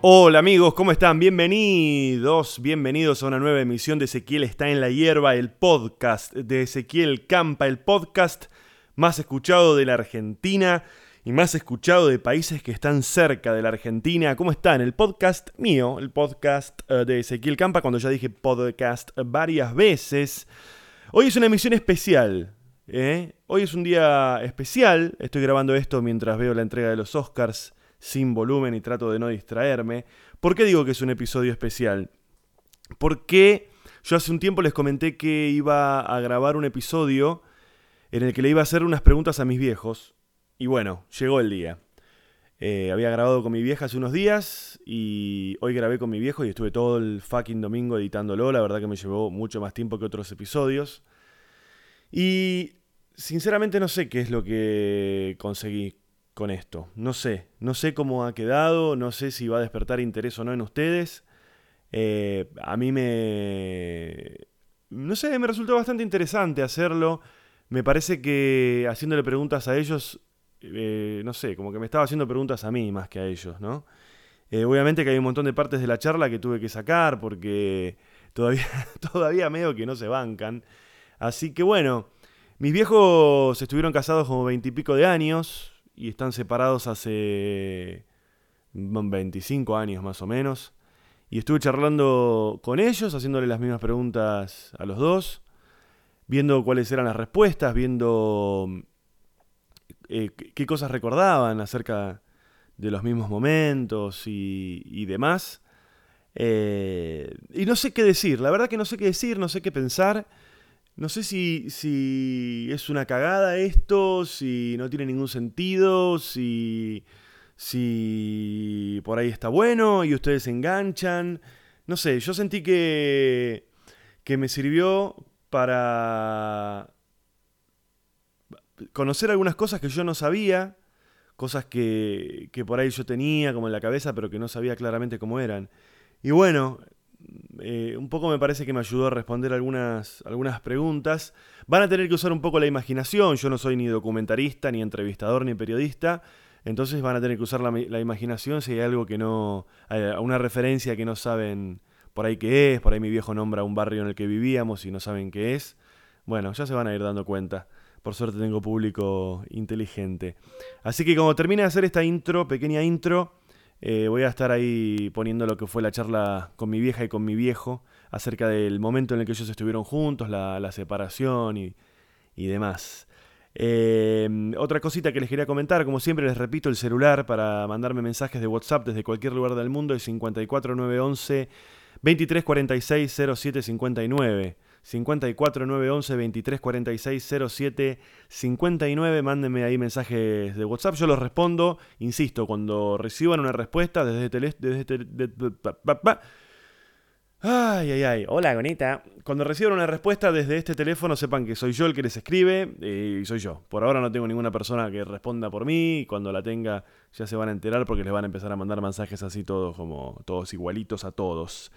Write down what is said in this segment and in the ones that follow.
Hola amigos, ¿cómo están? Bienvenidos, bienvenidos a una nueva emisión de Ezequiel está en la hierba, el podcast de Ezequiel Campa, el podcast más escuchado de la Argentina y más escuchado de países que están cerca de la Argentina. ¿Cómo están? El podcast mío, el podcast eh, de Ezequiel Campa, cuando ya dije podcast varias veces. Hoy es una emisión especial. ¿eh? Hoy es un día especial. Estoy grabando esto mientras veo la entrega de los Oscars sin volumen y trato de no distraerme. ¿Por qué digo que es un episodio especial? Porque yo hace un tiempo les comenté que iba a grabar un episodio en el que le iba a hacer unas preguntas a mis viejos. Y bueno, llegó el día. Eh, había grabado con mi vieja hace unos días y hoy grabé con mi viejo y estuve todo el fucking domingo editándolo. La verdad que me llevó mucho más tiempo que otros episodios. Y sinceramente no sé qué es lo que conseguí con esto. No sé, no sé cómo ha quedado, no sé si va a despertar interés o no en ustedes. Eh, a mí me... No sé, me resultó bastante interesante hacerlo. Me parece que haciéndole preguntas a ellos, eh, no sé, como que me estaba haciendo preguntas a mí más que a ellos, ¿no? Eh, obviamente que hay un montón de partes de la charla que tuve que sacar porque todavía, todavía medio que no se bancan. Así que bueno, mis viejos estuvieron casados como veintipico de años y están separados hace 25 años más o menos. Y estuve charlando con ellos, haciéndole las mismas preguntas a los dos, viendo cuáles eran las respuestas, viendo eh, qué cosas recordaban acerca de los mismos momentos y, demás. Eh, y no sé qué decir, la verdad que no sé qué decir, no sé qué pensar. No sé si, si es una cagada esto, si no tiene ningún sentido, si, si por ahí está bueno y ustedes se enganchan. No sé, yo sentí que, que me sirvió para conocer algunas cosas que yo no sabía, cosas que, que por ahí yo tenía como en la cabeza, pero que no sabía claramente cómo eran. Y bueno, eh, un poco me parece que me ayudó a responder algunas, algunas preguntas. Van a tener que usar un poco la imaginación, yo no soy ni documentarista, ni entrevistador, ni periodista, entonces van a tener que usar la, imaginación si hay algo que no, una referencia que no saben por ahí qué es, por ahí mi viejo nombra un barrio en el que vivíamos y no saben qué es. Bueno, ya se van a ir dando cuenta. Por suerte tengo público inteligente. Así que como termine de hacer esta intro, pequeña intro, eh, voy a estar ahí poniendo lo que fue la charla con mi vieja y con mi viejo acerca del momento en el que ellos estuvieron juntos, la, separación y, demás. Eh, otra cosita que les quería comentar, como siempre les repito, el celular para mandarme mensajes de WhatsApp desde cualquier lugar del mundo es 54911 2346 0759. 54911 2346 07 59. Mándenme ahí mensajes de WhatsApp. Yo los respondo. Insisto, cuando reciban una respuesta desde tele, desde Ay, ay, ay. Hola, bonita. Cuando reciban una respuesta desde este teléfono, sepan que soy yo el que les escribe eh, y soy yo. Por ahora no tengo ninguna persona que responda por mí. Cuando la tenga, ya se van a enterar porque les van a empezar a mandar mensajes así todos, como todos igualitos a todos.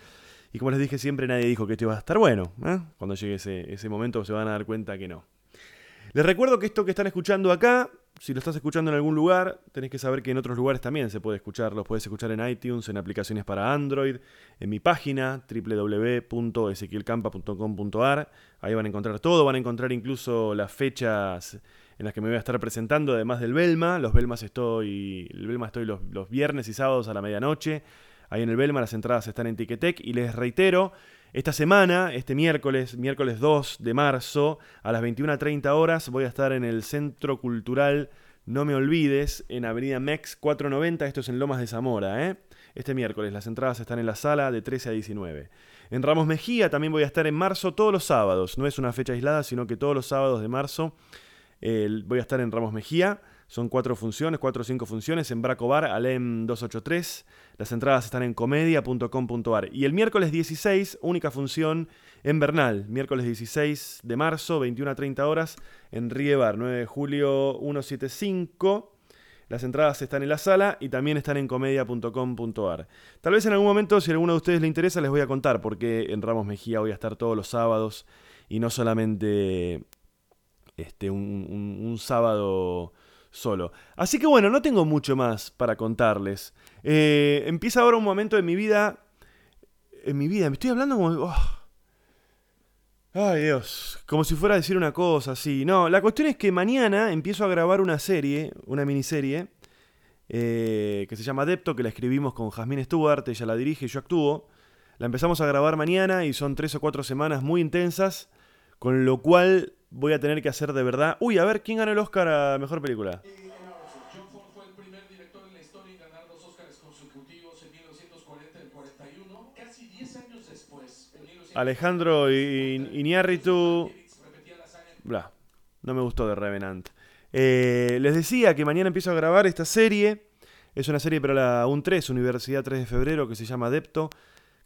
Y como les dije siempre, nadie dijo que esto iba a estar bueno. ¿eh? Cuando llegue ese, ese momento se van a dar cuenta que no. Les recuerdo que esto que están escuchando acá, si lo estás escuchando en algún lugar, tenés que saber que en otros lugares también se puede escuchar. Los puedes escuchar en iTunes, en aplicaciones para Android, en mi página www.ezequielcampa.com.ar. Ahí van a encontrar todo, van a encontrar incluso las fechas en las que me voy a estar presentando, además del Belma. Los Belmas estoy, el Belma estoy los, los viernes y sábados a la medianoche. Ahí en el Belma las entradas están en Ticketek y les reitero, esta semana, este miércoles, miércoles 2 de marzo, a las 21.30 horas, voy a estar en el Centro Cultural No Me Olvides, en Avenida Mex 490, esto es en Lomas de Zamora, ¿eh? Este miércoles, las entradas están en la sala de 13 a 19. En Ramos Mejía también voy a estar en marzo todos los sábados, no es una fecha aislada, sino que todos los sábados de marzo voy a estar en Ramos Mejía. Son cuatro funciones, cuatro o cinco funciones en Bracobar, Alem 283. Las entradas están en comedia.com.ar. Y el miércoles 16, única función en Bernal. Miércoles 16 de marzo, 21 a 30 horas, en Riebar, 9 de julio 175. Las entradas están en la sala y también están en comedia.com.ar. Tal vez en algún momento, si a alguno de ustedes le interesa, les voy a contar porque en Ramos Mejía voy a estar todos los sábados y no solamente este, un, un- un sábado solo. Así que bueno, no tengo mucho más para contarles. Eh, empieza ahora un momento de mi vida. En mi vida, me estoy hablando como. oh. Ay Dios, como si fuera a decir una cosa así. No, la cuestión es que mañana empiezo a grabar una serie, una miniserie, eh, que se llama Adepto, que la escribimos con Jasmine Stewart, ella la dirige y yo actúo. La empezamos a grabar mañana y son tres o cuatro semanas muy intensas, con lo cual voy a tener que hacer de verdad. Uy, a ver, ¿quién ganó el Oscar a Mejor Película? John Ford fue el primer director en la historia en ganar dos Oscars consecutivos en 1940 y el 41. Casi 10 años después, en 1940, Alejandro Iñárritu... Bla, no me gustó de Revenant. Eh, les decía que mañana empiezo a grabar esta serie. Es una serie para la UN3, Universidad 3 de Febrero, que se llama Adepto.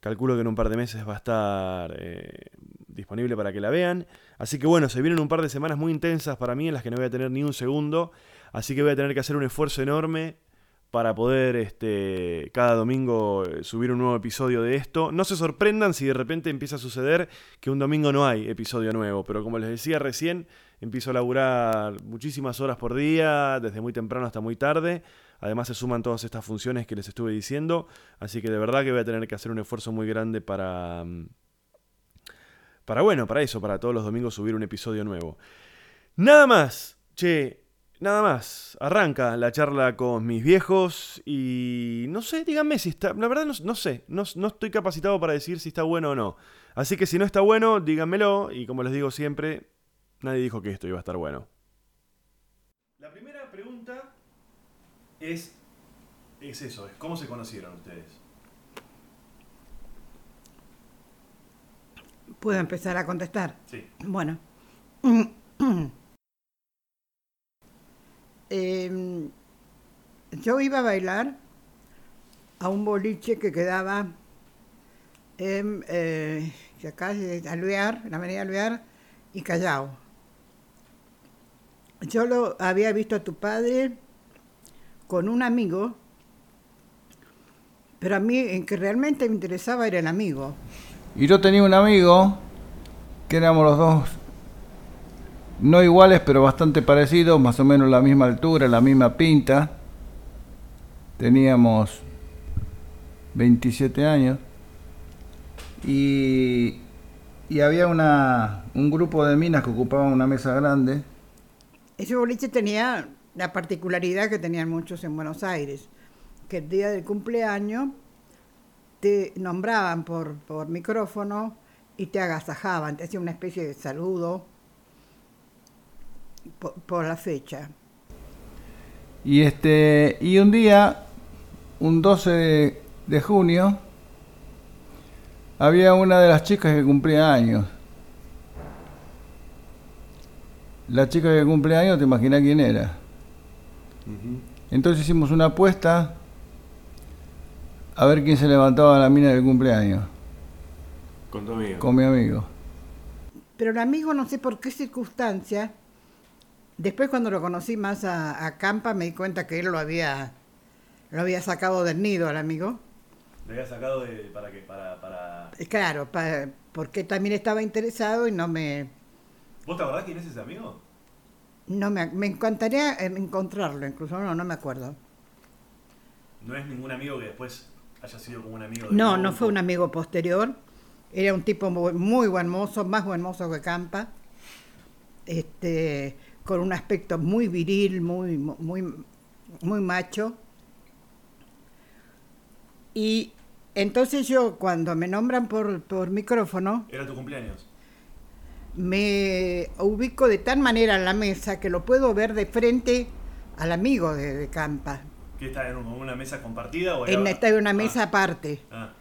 Calculo que en un par de meses va a estar eh, disponible para que la vean. Así que bueno, se vienen un par de semanas muy intensas para mí en las que no voy a tener ni un segundo. Así que voy a tener que hacer un esfuerzo enorme para poder este, cada domingo eh, subir un nuevo episodio de esto. No se sorprendan si de repente empieza a suceder que un domingo no hay episodio nuevo, pero como les decía recién, empiezo a laburar muchísimas horas por día, desde muy temprano hasta muy tarde. Además se suman todas estas funciones que les estuve diciendo, así que de verdad que voy a tener que hacer un esfuerzo muy grande para... mm, Para bueno, para eso, para todos los domingos subir un episodio nuevo. Nada más, che, nada más. Arranca la charla con mis viejos y no sé, díganme si está... La verdad no, no sé, no, no estoy capacitado para decir si está bueno o no. Así que si no está bueno, díganmelo y como les digo siempre, nadie dijo que esto iba a estar bueno. La primera pregunta es, es eso, es cómo se conocieron ustedes. Puedo empezar a contestar. Sí. Bueno. Em, yo iba a bailar a un boliche que quedaba en eh, acá Alvear, en la avenida Alvear y Callao. Yo lo había visto a tu padre con un amigo, pero a mí en que realmente me interesaba era el amigo. Y yo tenía un amigo que éramos los dos no iguales, pero bastante parecidos, más o menos la misma altura, la misma pinta. Teníamos 27 años. Y, y había una, un grupo de minas que ocupaban una mesa grande. Ese boliche tenía la particularidad que tenían muchos en Buenos Aires, que el día del cumpleaños te nombraban por, por micrófono y te agasajaban, te hacían una especie de saludo por, la fecha. Y este y un día, un 12 de, de junio, había una de las chicas que cumplía años. La chica que cumplía años, te imaginas quién era. Entonces hicimos una apuesta a ver quién se levantaba a la mina del cumpleaños, Con tu amigo. con mi amigo. Pero el amigo, no sé por qué circunstancia, después cuando lo conocí más a, a Campa, me di cuenta que él lo había, lo había sacado del nido al amigo. Le había sacado de, para qué, para, para... Eh, Claro, porque también estaba interesado y no me, ¿Vos te acordás quién es ese amigo? no me, me encantaría encontrarlo, incluso no, no me acuerdo. No es ningún amigo que después haya sido como un amigo del No, no fue un amigo posterior. Era un tipo muy, muy buen mozo, más buen mozo que Campa. Este, con un aspecto muy viril, muy, muy, muy macho. Y entonces yo, cuando me nombran por, por micrófono, Era tu cumpleaños. Me ubico de tal manera en la mesa que lo puedo ver de frente al amigo de, de Campa. ¿Qué está en un- una mesa compartida o En, está en una Ah, mesa aparte. ah.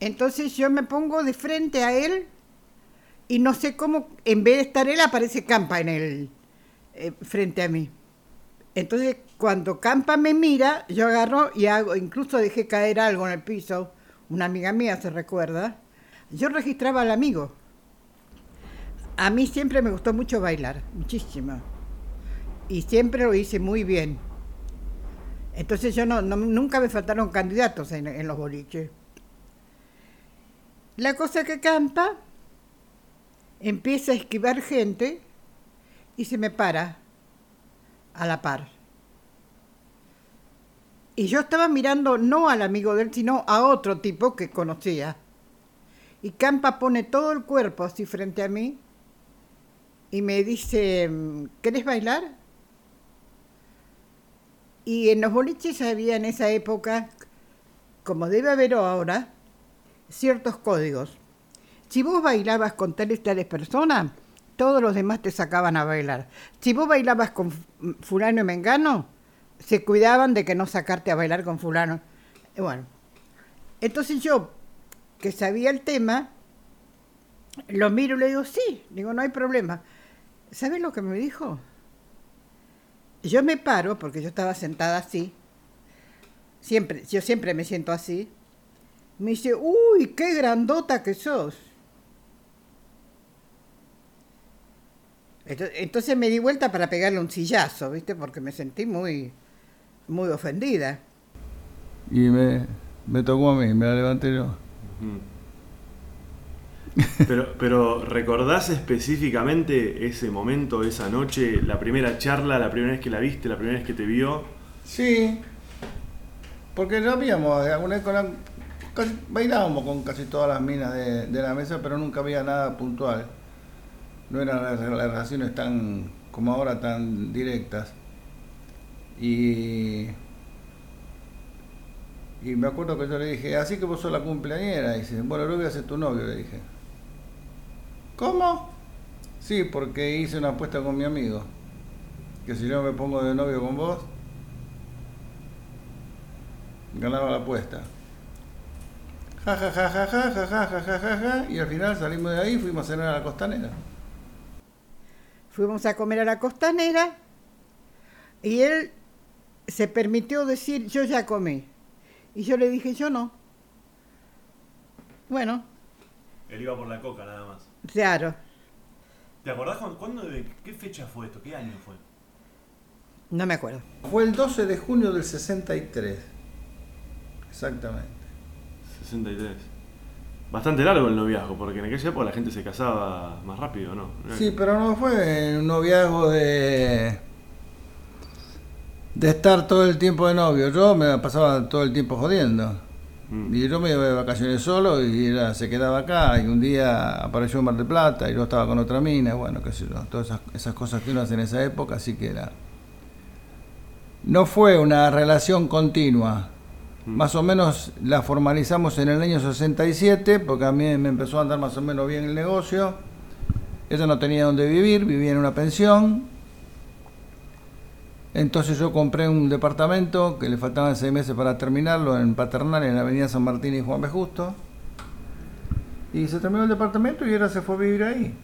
Entonces yo me pongo de frente a él y no sé cómo, en vez de estar él, aparece Campa en el eh, frente a mí. Entonces cuando Campa me mira, yo agarro y hago, incluso dejé caer algo en el piso, una amiga mía se recuerda, yo registraba al amigo. A mí siempre me gustó mucho bailar, muchísimo. Y siempre lo hice muy bien. Entonces yo no, no- nunca me faltaron candidatos en, los boliches. La cosa que Campa empieza a esquivar gente y se me para a la par. Y yo estaba mirando no al amigo de él, sino a otro tipo que conocía. Y Campa pone todo el cuerpo así frente a mí y me dice, ¿querés bailar? Y en los boliches había en esa época, como debe haber ahora, ciertos códigos. Si vos bailabas con tales tales personas, todos los demás te sacaban a bailar. Si vos bailabas con fulano y mengano, se cuidaban de que no sacarte a bailar con fulano. Y Bueno, entonces yo, que sabía el tema, lo miro y le digo, sí, digo, no hay problema. ¿Sabes lo que me dijo? Yo me paro, porque yo estaba sentada así, siempre, yo siempre me siento así. Me dice, uy, qué grandota que sos. Ento- Entonces me di vuelta para pegarle un sillazo, ¿viste? Porque me sentí muy, muy ofendida. Y me, me tocó a mí, me la levanté yo. Pero, pero ¿recordás específicamente ese momento, esa noche, la primera charla, la primera vez que la viste, la primera vez que te vio? Sí, porque lo habíamos, eh, alguna vez casi- bailábamos con casi todas las minas de, la mesa, pero nunca había nada puntual. No eran las, relaciones tan, como ahora, tan directas. Y, y me acuerdo que yo le dije, así que vos sos la cumpleañera. Y dice, bueno, lo voy a hacer tu novio, le dije. ¿Cómo? Sí, porque hice una apuesta con mi amigo. Que si yo me pongo de novio con vos, ganaba la apuesta. Ja, ja, ja, ja, ja, ja, ja, ja, ja, ja, y al final salimos de ahí y fuimos a cenar a la costanera. Fuimos a comer a la costanera y él se permitió decir, yo ya comí. Y yo le dije, yo no. Bueno, Él iba por la coca nada más. claro, ¿Te acordás cuándo, cuándo de qué fecha fue esto? ¿Qué año fue? no me acuerdo. Fue el 12 de junio del 63. Exactamente. 63. Bastante largo el noviazgo, porque en aquella época la gente se casaba más rápido, ¿no? Sí, pero no fue un noviazgo de. de estar todo el tiempo de novio. Yo me pasaba todo el tiempo jodiendo. Mm. Y yo me iba de vacaciones solo y ella se quedaba acá. Y un día apareció en Mar del Plata y yo estaba con otra mina. Bueno, qué sé yo. Todas esas, esas cosas que uno hace en esa época, así que era. No fue una relación continua. Más o menos la formalizamos en el año 67, porque a mí me empezó a andar más o menos bien el negocio. Ella no tenía dónde vivir, vivía en una pensión. Entonces yo compré un departamento que le faltaban seis meses para terminarlo en Paternal, en la avenida San Martín y Juan B. Justo. Y se terminó el departamento y ahora se fue a vivir ahí.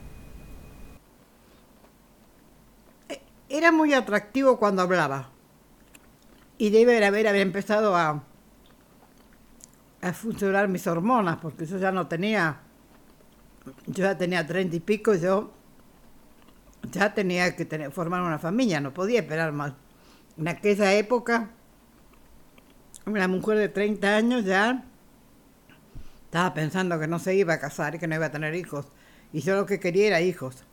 Era muy atractivo cuando hablaba. Y debe haber, haber empezado a, a funcionar mis hormonas, porque yo ya no tenía, yo ya tenía treinta y pico, y yo ya tenía que formar una familia, no podía esperar más. En aquella época, una mujer de 30 años ya estaba pensando que no se iba a casar y que no iba a tener hijos. Y yo lo que quería era hijos.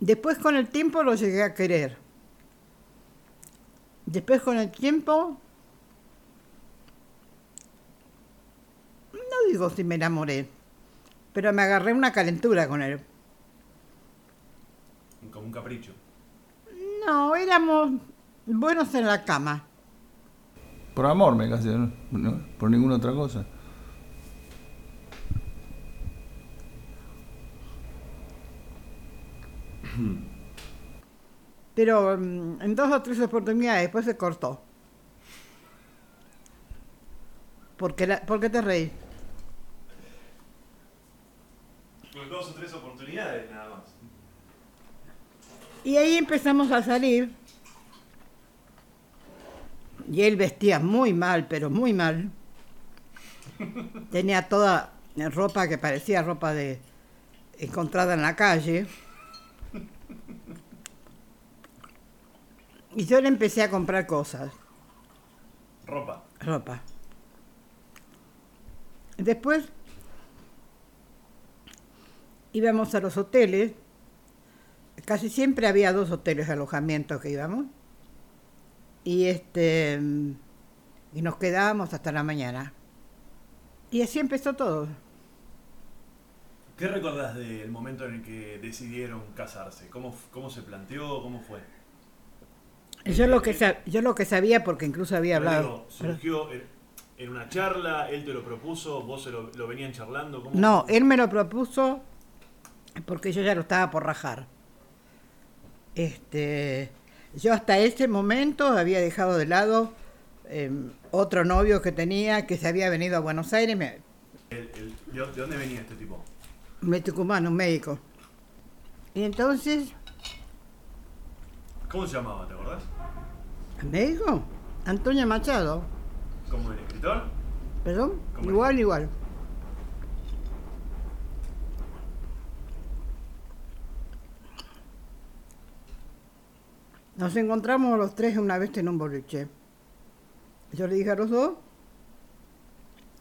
Después con el tiempo lo llegué a querer. Después con el tiempo, no digo si me enamoré, pero me agarré una calentura con él. Como un capricho. No, éramos buenos en la cama. Por amor me casé, ¿no? No, por ninguna otra cosa. Pero mm, en dos o tres oportunidades después se cortó. ¿Por qué, la- ¿por qué te reí? Dos o tres oportunidades nada más. Y ahí empezamos a salir. Y él vestía muy mal, pero muy mal. Tenía toda ropa que parecía ropa de encontrada en la calle. Y yo le empecé a comprar cosas, Ropa. ropa. Después íbamos a los hoteles, casi siempre había dos hoteles de alojamiento que íbamos, y este y nos quedábamos hasta la mañana. Y así empezó todo. ¿Qué recordás del momento en el que decidieron casarse? ¿Cómo, cómo se planteó? ¿Cómo fue? Yo lo que sa- yo lo que sabía porque incluso había hablado. digo, ¿Surgió en- en una charla? ¿Él te lo propuso? ¿Vos se lo, lo venían charlando? ¿Cómo- No, él me lo propuso porque yo ya lo estaba por rajar. Este, yo hasta ese momento había dejado de lado eh, otro novio que tenía que se había venido a Buenos Aires, me, El- el- ¿De dónde- de venía este tipo? me tucumano, un médico. Y entonces, ¿Cómo se llamaba? ¿Te acordás? ¿el médico? Antonio Machado, ¿Como el escritor? perdón, ¿Cómo igual, igual. Nos encontramos los tres una vez en un boliche. Yo le dije a los dos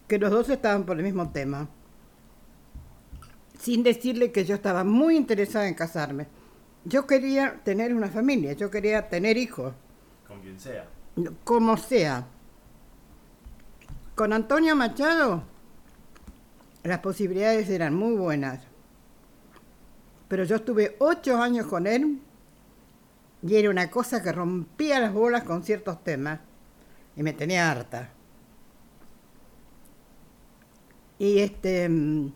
que los dos estaban por el mismo tema, sin decirle que yo estaba muy interesada en casarme. Yo quería tener una familia, yo quería tener hijos, Con quien sea. como sea. Con Antonio Machado las posibilidades eran muy buenas, pero yo estuve ocho años con él y era una cosa que rompía las bolas con ciertos temas y me tenía harta. Y este, mm,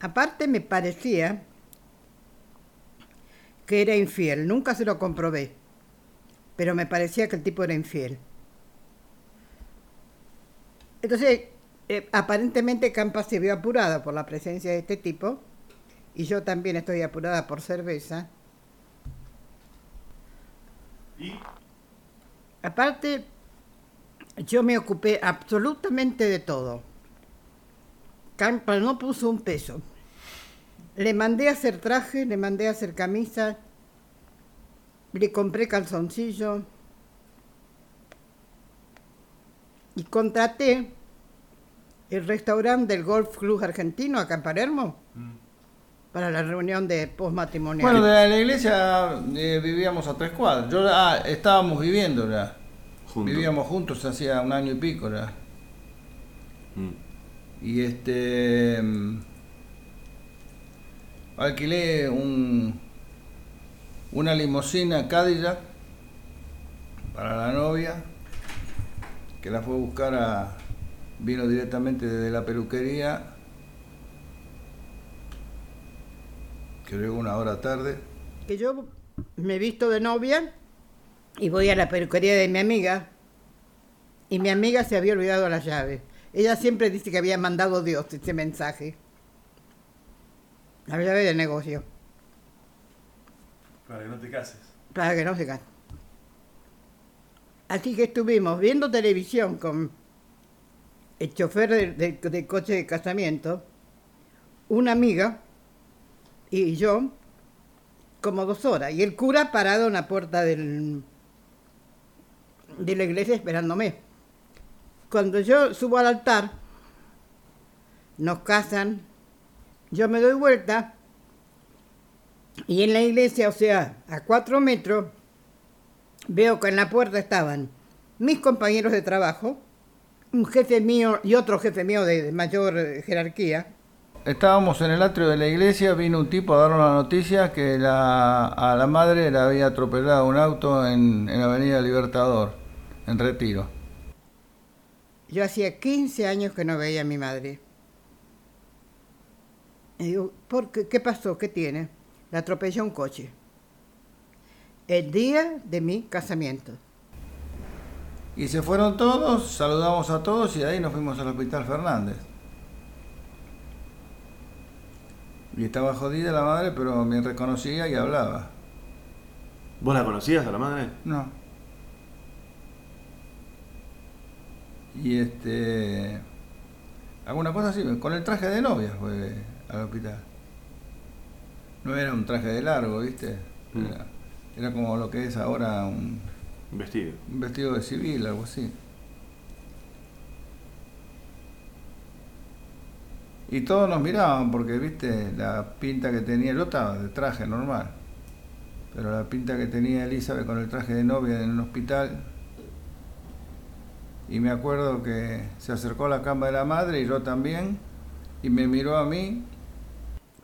aparte me parecía que era infiel, nunca se lo comprobé, pero me parecía que el tipo era infiel. Entonces, eh, aparentemente Campa se vio apurada por la presencia de este tipo, y yo también estoy apurada por cerveza. ¿Y? Aparte, yo me ocupé absolutamente de todo. Campa no puso un peso. Le mandé a hacer traje, le mandé a hacer camisa, le compré calzoncillo y contraté el restaurante del Golf Club Argentino acá en Palermo Mm. Para la reunión de postmatrimonial. Bueno, de la iglesia eh, vivíamos a tres cuadras. Yo, ah, estábamos viviendo ya. Juntos. Vivíamos juntos hacía un año y pico ya. Mm. Y este. mm, Alquilé un, una limusina Cadillac para la novia, que la fue a buscar a. Vino directamente desde la peluquería, que llegó una hora tarde. que yo me visto de novia y voy a la peluquería de mi amiga y mi amiga se había olvidado las llaves. Ella siempre dice que había mandado Dios ese mensaje. La llave del negocio, Para que no te cases. para que no se case. Así que estuvimos viendo televisión con el chofer del coche de casamiento, una amiga y yo, como dos horas. Y el cura parado en la puerta del, de la iglesia esperándome. Cuando yo subo al altar, nos casan, yo me doy vuelta y en la iglesia, o sea, a cuatro metros, veo que en la puerta estaban mis compañeros de trabajo, un jefe mío y otro jefe mío de, de mayor jerarquía, Estábamos en el atrio de la iglesia, vino un tipo a darnos la noticia que la, a la madre le había atropellado un auto en, en Avenida Libertador, en Retiro. Yo hacía 15 años que no veía a mi madre. Y digo, ¿por qué? ¿Qué pasó? ¿Qué tiene? La atropelló un coche. El día de mi casamiento. Y se fueron todos, saludamos a todos y de ahí nos fuimos al Hospital Fernández. Y estaba jodida la madre, pero me reconocía y hablaba. ¿Vos la conocías a la madre? No. Y este. Alguna cosa así, con el traje de novia fue al hospital. No era un traje de largo, ¿viste? Mm. Era, era como lo que es ahora un, Vestido. un vestido de civil, algo así. Y todos nos miraban porque, viste, la pinta que tenía, yo estaba de traje normal, pero la pinta que tenía Elizabeth con el traje de novia en un hospital. Y me acuerdo que se acercó a la cama de la madre y yo también, y me miró a mí.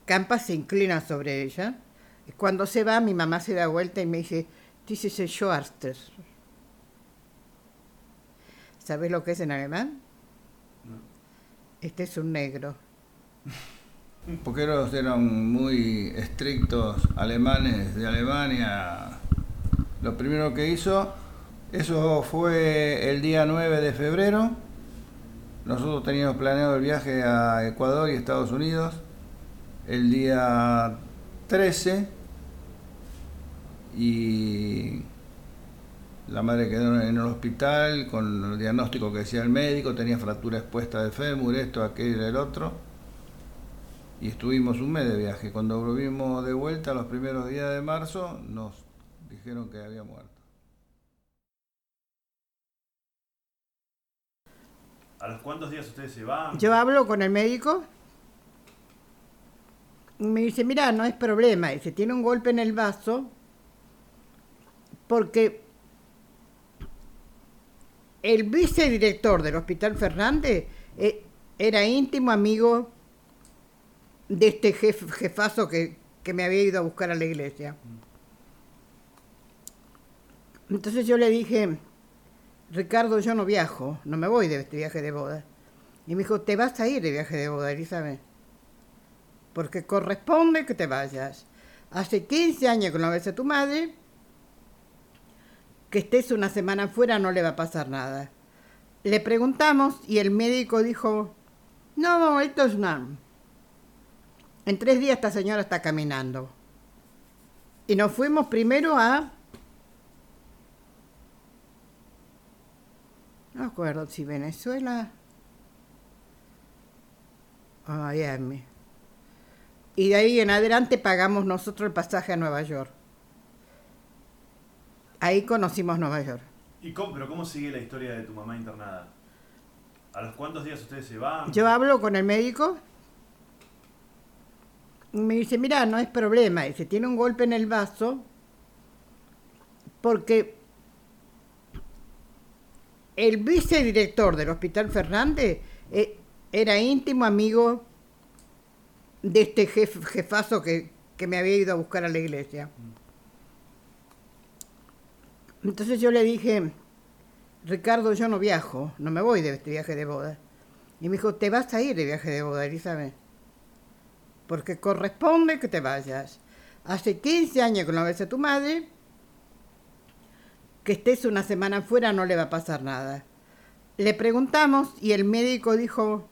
Campa se inclina sobre ella. Y Cuando se va, mi mamá se da vuelta y me dice, this is a Schwarzer. ¿Sabes lo que es en alemán? Este es un negro. Porque ellos eran muy estrictos alemanes de Alemania. Lo primero que hizo, eso fue el día 9 de febrero. Nosotros teníamos planeado el viaje a Ecuador y Estados Unidos el día 13 y la madre quedó en el hospital con el diagnóstico que decía el médico, tenía fractura expuesta de fémur, esto, aquello, el otro y estuvimos un mes de viaje. Cuando volvimos de vuelta los primeros días de marzo, nos dijeron que había muerto. ¿A los cuántos días ustedes se van? Yo hablo con el médico y me dice, mira, no es problema, dice, tiene un golpe en el vaso porque el vicedirector del Hospital Fernández eh, era íntimo amigo de este jef- jefazo que, que me había ido a buscar a la iglesia. Entonces yo le dije, Ricardo, yo no viajo, no me voy de este viaje de boda. Y me dijo, te vas a ir de viaje de boda, Elizabeth. Porque corresponde que te vayas. Hace 15 años que no ves a tu madre, que estés una semana fuera no le va a pasar nada. Le preguntamos y el médico dijo, no, esto es una... En tres días esta señora está caminando. Y nos fuimos primero a... No me acuerdo si Venezuela o Miami. Y de ahí en adelante pagamos nosotros el pasaje a Nueva York. Ahí conocimos Nueva York. ¿Y cómo, pero cómo sigue la historia de tu mamá internada? ¿A los cuántos días ustedes se van? Yo hablo con el médico me dice, mira, no es problema, dice, tiene un golpe en el vaso porque el vicedirector del Hospital Fernández eh, era íntimo amigo de este jef- jefazo que, que me había ido a buscar a la iglesia. Entonces yo le dije, Ricardo, yo no viajo, no me voy de este viaje de boda. Y me dijo, te vas a ir de viaje de boda, Elizabeth. Porque corresponde que te vayas. Hace 15 años que no ves a tu madre, que estés una semana fuera no le va a pasar nada. Le preguntamos y el médico dijo,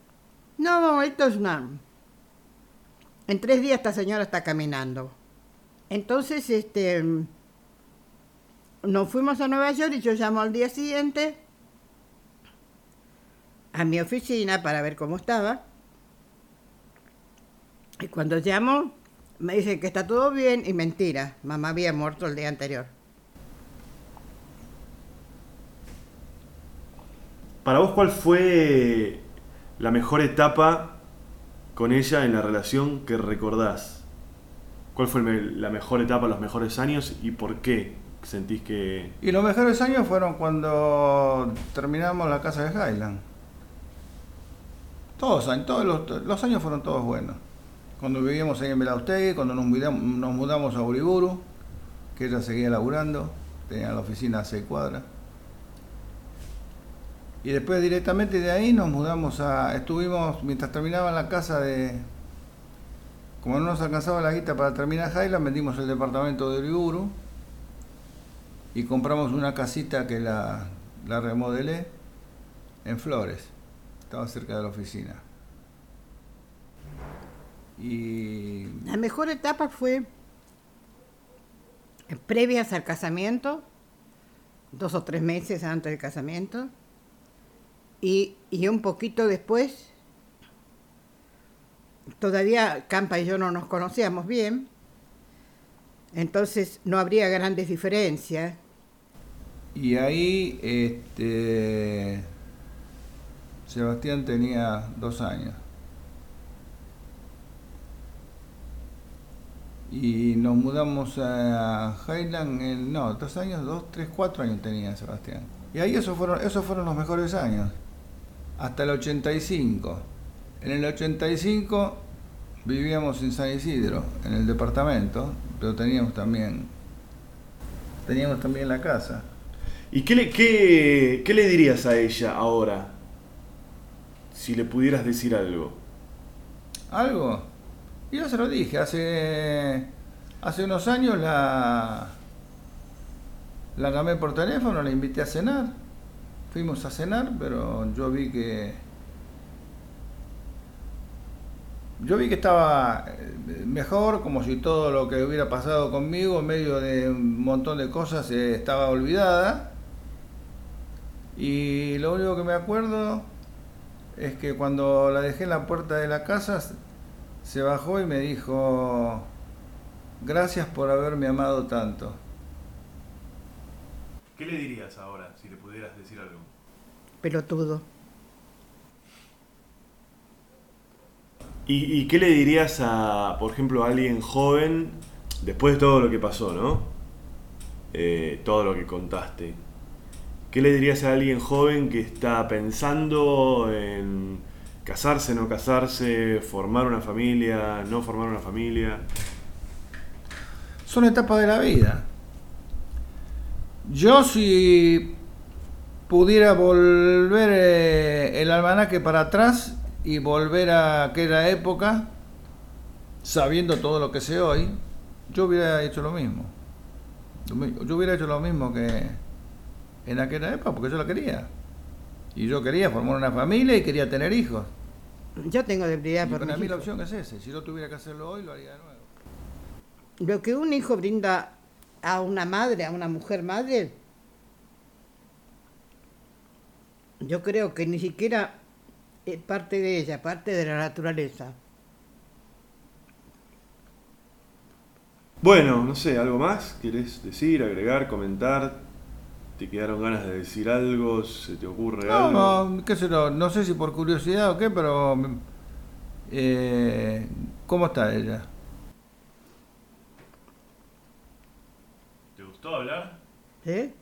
no, esto es una... En tres días esta señora está caminando. Entonces, este, nos fuimos a Nueva York y yo llamo al día siguiente a mi oficina para ver cómo estaba. Y cuando llamo, me dicen que está todo bien y mentira, mamá había muerto el día anterior. Para vos, ¿cuál fue la mejor etapa con ella en la relación que recordás? ¿Cuál fue la mejor etapa, los mejores años y por qué sentís que... Y los mejores años fueron cuando terminamos la casa de Highland. Todos, años- todos los, los años fueron todos buenos. Cuando vivíamos ahí en Belaustegui, cuando nos mudamos, nos mudamos a Uriburu, que ella seguía laburando, tenía la oficina a seis cuadras. Y después directamente de ahí nos mudamos a... Estuvimos, mientras terminaba la casa de... Como no nos alcanzaba la guita para terminar Highland, vendimos el departamento de Uriburu y compramos una casita que la, la remodelé en Flores. Estaba cerca de la oficina. Y La mejor etapa fue eh, previas al casamiento, dos o tres meses antes del casamiento, y, y un poquito después, todavía Campa y yo no nos conocíamos bien, entonces no habría grandes diferencias. Y ahí este, Sebastián tenía dos años. Y nos mudamos a Highland, en, no, dos años, dos, tres, cuatro años tenía Sebastián. Y ahí esos fueron, esos fueron los mejores años, hasta el 85. En el 85 vivíamos en San Isidro, en el departamento, pero teníamos también, teníamos también la casa. ¿Y qué le, qué, qué le dirías a ella ahora? Si le pudieras decir algo. ¿Algo? Y yo se lo dije, hace, hace unos años la, la llamé por teléfono, la invité a cenar. Fuimos a cenar, pero yo vi que... Yo vi que estaba eh, mejor, como si todo lo que hubiera pasado conmigo en medio de un montón de cosas eh, estaba olvidada. Y lo único que me acuerdo es que cuando la dejé en la puerta de la casa, se bajó y me dijo, gracias por haberme amado tanto. ¿Qué le dirías ahora si le pudieras decir algo? Pelotudo. ¿Y, y qué le dirías a, por ejemplo, a alguien joven después de todo lo que pasó, ¿no? Eh, todo lo que contaste. ¿Qué le dirías a alguien joven que está pensando en casarse, no casarse, formar una familia, no formar una familia? Son etapas de la vida. Yo si pudiera volver eh, el almanaque para atrás y volver a aquella época, sabiendo todo lo que sé hoy, yo hubiera hecho lo mismo. Yo hubiera hecho lo mismo que en aquella época, porque yo la quería. Y yo quería formar una familia y quería tener hijos. Yo tengo debilidad Y por para mis mí la hijos. opción es ese. Si yo tuviera que hacerlo hoy, lo haría de nuevo. Lo que un hijo brinda a una madre, a una mujer madre, yo creo que ni siquiera es parte de ella, parte de la naturaleza. Bueno, no sé, ¿algo más? ¿Quieres decir, agregar, comentar? ¿Te quedaron ganas de decir algo? ¿Se te ocurre algo? No, no, qué sé yo, no sé si por curiosidad o qué, pero eh, ¿cómo está ella? ¿Te gustó hablar? ¿Eh?